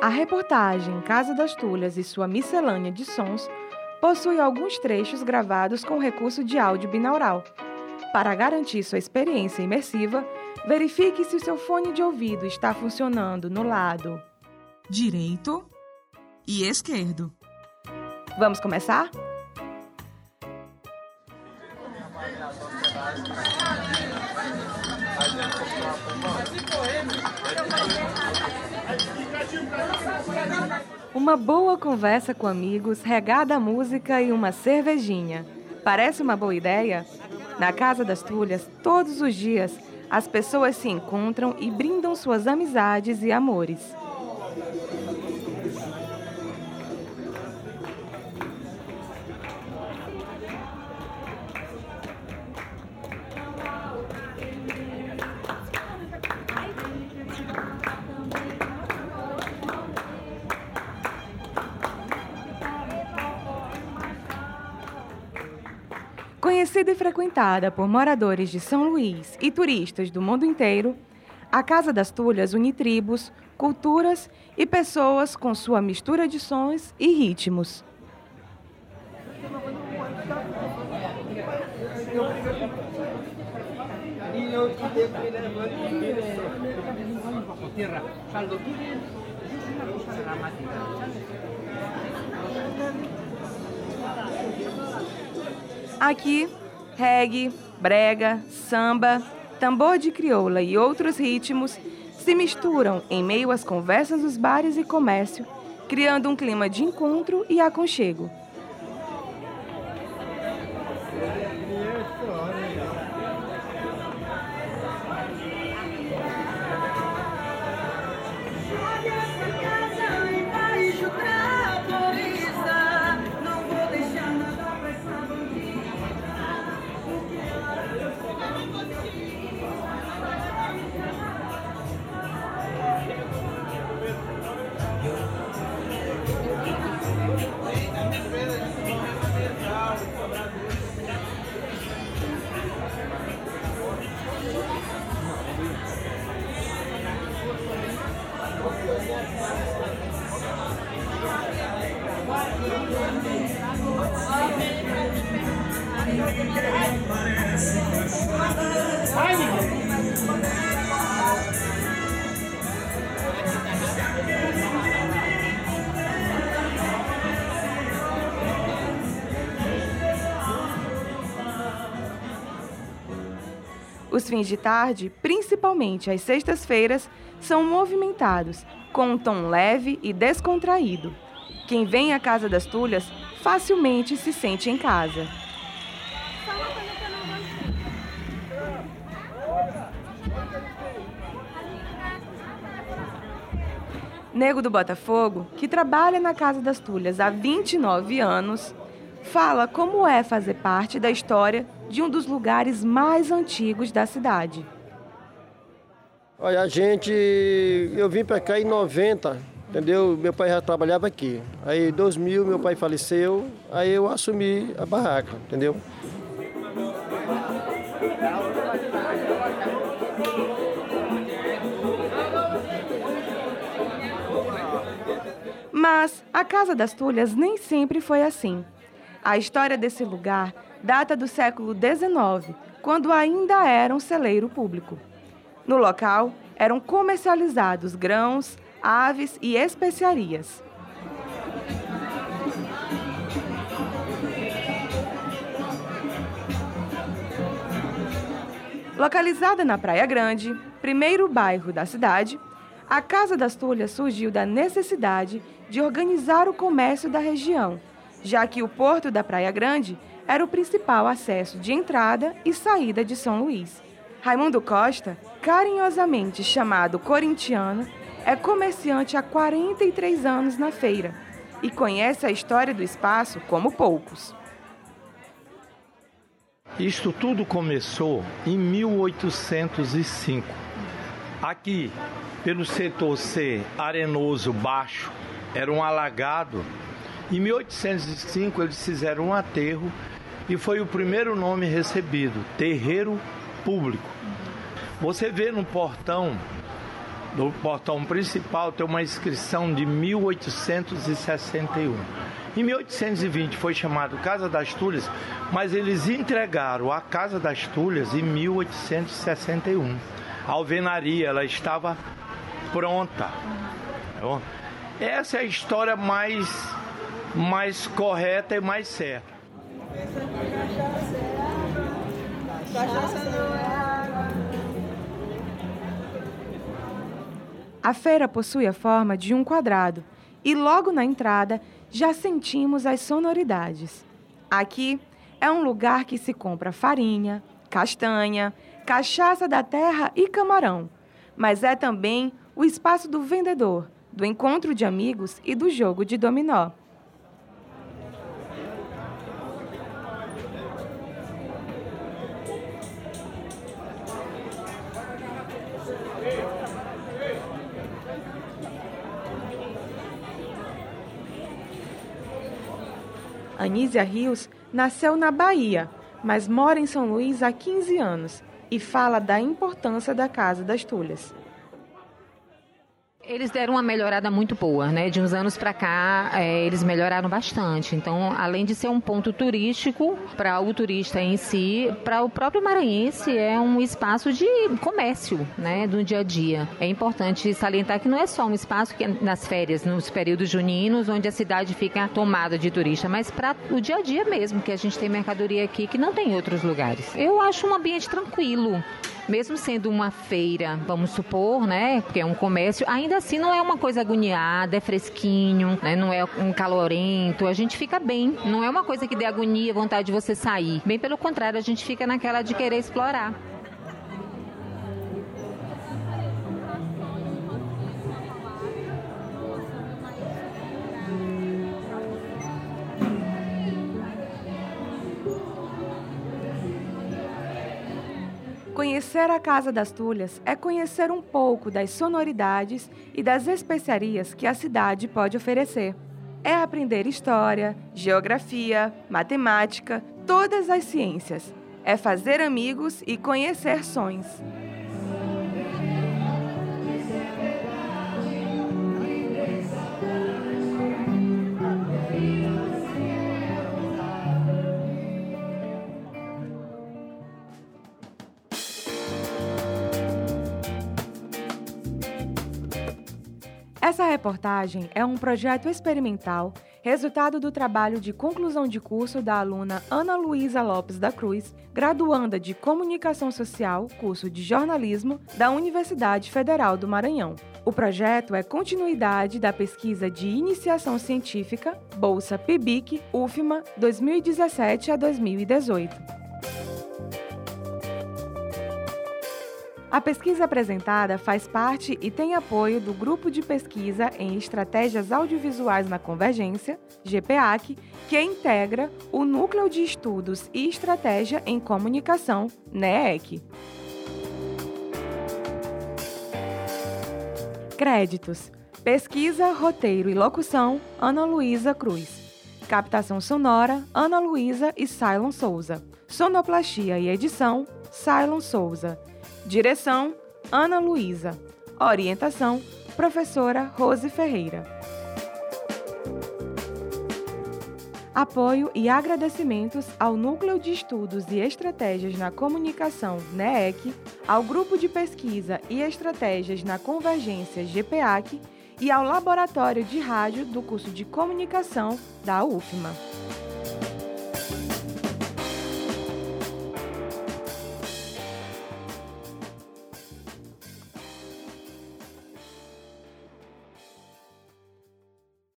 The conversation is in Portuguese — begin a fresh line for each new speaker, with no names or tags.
A reportagem Casa das Tulhas e sua miscelânea de sons possui alguns trechos gravados com recurso de áudio binaural. Para garantir sua experiência imersiva, verifique se o seu fone de ouvido está funcionando no lado direito e esquerdo. Vamos começar? Uma boa conversa com amigos, regada a música e uma cervejinha. Parece uma boa ideia? Na Casa das Tulhas, todos os dias, as pessoas se encontram e brindam suas amizades e amores. Conhecida e frequentada por moradores de São Luís e turistas do mundo inteiro, a Casa das Tulhas une tribos, culturas e pessoas com sua mistura de sons e ritmos. Aqui, reggae, brega, samba, tambor de crioula e outros ritmos se misturam em meio às conversas dos bares e comércio, criando um clima de encontro e aconchego. Os fins de tarde, principalmente às sextas-feiras, são movimentados, com um tom leve e descontraído. Quem vem à Casa das Tulhas facilmente se sente em casa. Nego do Botafogo, que trabalha na Casa das Tulhas há 29 anos, fala como é fazer parte da história de um dos lugares mais antigos da cidade.
Olha, a gente. Eu vim para cá em 90, entendeu? Meu pai já trabalhava aqui. Aí em 2000 meu pai faleceu, aí eu assumi a barraca, entendeu?
Mas a Casa das Tulhas nem sempre foi assim. A história desse lugar data do século XIX, quando ainda era um celeiro público. No local eram comercializados grãos, aves e especiarias. Localizada na Praia Grande, primeiro bairro da cidade, a Casa das Tulhas surgiu da necessidade de organizar o comércio da região, já que o porto da Praia Grande era o principal acesso de entrada e saída de São Luís. Raimundo Costa, carinhosamente chamado corintiano, é comerciante há 43 anos na feira e conhece a história do espaço como poucos.
Isto tudo começou em 1805. Aqui, pelo setor C, arenoso baixo, era um alagado. Em 1805 eles fizeram um aterro e foi o primeiro nome recebido, terreiro público. Você vê no portão do portão principal tem uma inscrição de 1861. Em 1820 foi chamado Casa das Tulhas, mas eles entregaram a Casa das Tulhas em 1861. A alvenaria ela estava pronta. Essa é a história mais, mais correta e mais certa.
A feira possui a forma de um quadrado e logo na entrada já sentimos as sonoridades. Aqui é um lugar que se compra farinha, castanha, cachaça da terra e camarão, mas é também o espaço do vendedor, do encontro de amigos e do jogo de dominó. Anísia Rios nasceu na Bahia, mas mora em São Luís há 15 anos e fala da importância da Casa das Tulhas.
Eles deram uma melhorada muito boa, né? De uns anos para cá, é, eles melhoraram bastante. Então, além de ser um ponto turístico para o turista em si, para o próprio maranhense é um espaço de comércio, né? Do dia a dia. É importante salientar que não é só um espaço que é nas férias, nos períodos juninos, onde a cidade fica tomada de turista, mas para o dia a dia mesmo, que a gente tem mercadoria aqui que não tem em outros lugares. Eu acho um ambiente tranquilo mesmo sendo uma feira, vamos supor, né, porque é um comércio, ainda assim não é uma coisa agoniada, é fresquinho, né, não é um calorento, a gente fica bem, não é uma coisa que dê agonia, vontade de você sair. Bem pelo contrário, a gente fica naquela de querer explorar.
Conhecer a Casa das Tulhas é conhecer um pouco das sonoridades e das especiarias que a cidade pode oferecer. É aprender história, geografia, matemática, todas as ciências. É fazer amigos e conhecer sons. Essa reportagem é um projeto experimental, resultado do trabalho de conclusão de curso da aluna Ana Luísa Lopes da Cruz, graduanda de Comunicação Social, curso de jornalismo, da Universidade Federal do Maranhão. O projeto é continuidade da pesquisa de iniciação científica Bolsa PIBIC UFMA 2017 a 2018. A pesquisa apresentada faz parte e tem apoio do Grupo de Pesquisa em Estratégias Audiovisuais na Convergência, GPAC, que integra o Núcleo de Estudos e Estratégia em Comunicação, NEEC. Créditos: Pesquisa, Roteiro e Locução, Ana Luísa Cruz. Captação sonora, Ana Luísa e Cylon Souza. Sonoplastia e edição, Cylon Souza. Direção: Ana Luísa. Orientação: Professora Rose Ferreira. Apoio e agradecimentos ao Núcleo de Estudos e Estratégias na Comunicação NEEC, ao Grupo de Pesquisa e Estratégias na Convergência GPAC e ao Laboratório de Rádio do curso de Comunicação da UFMA.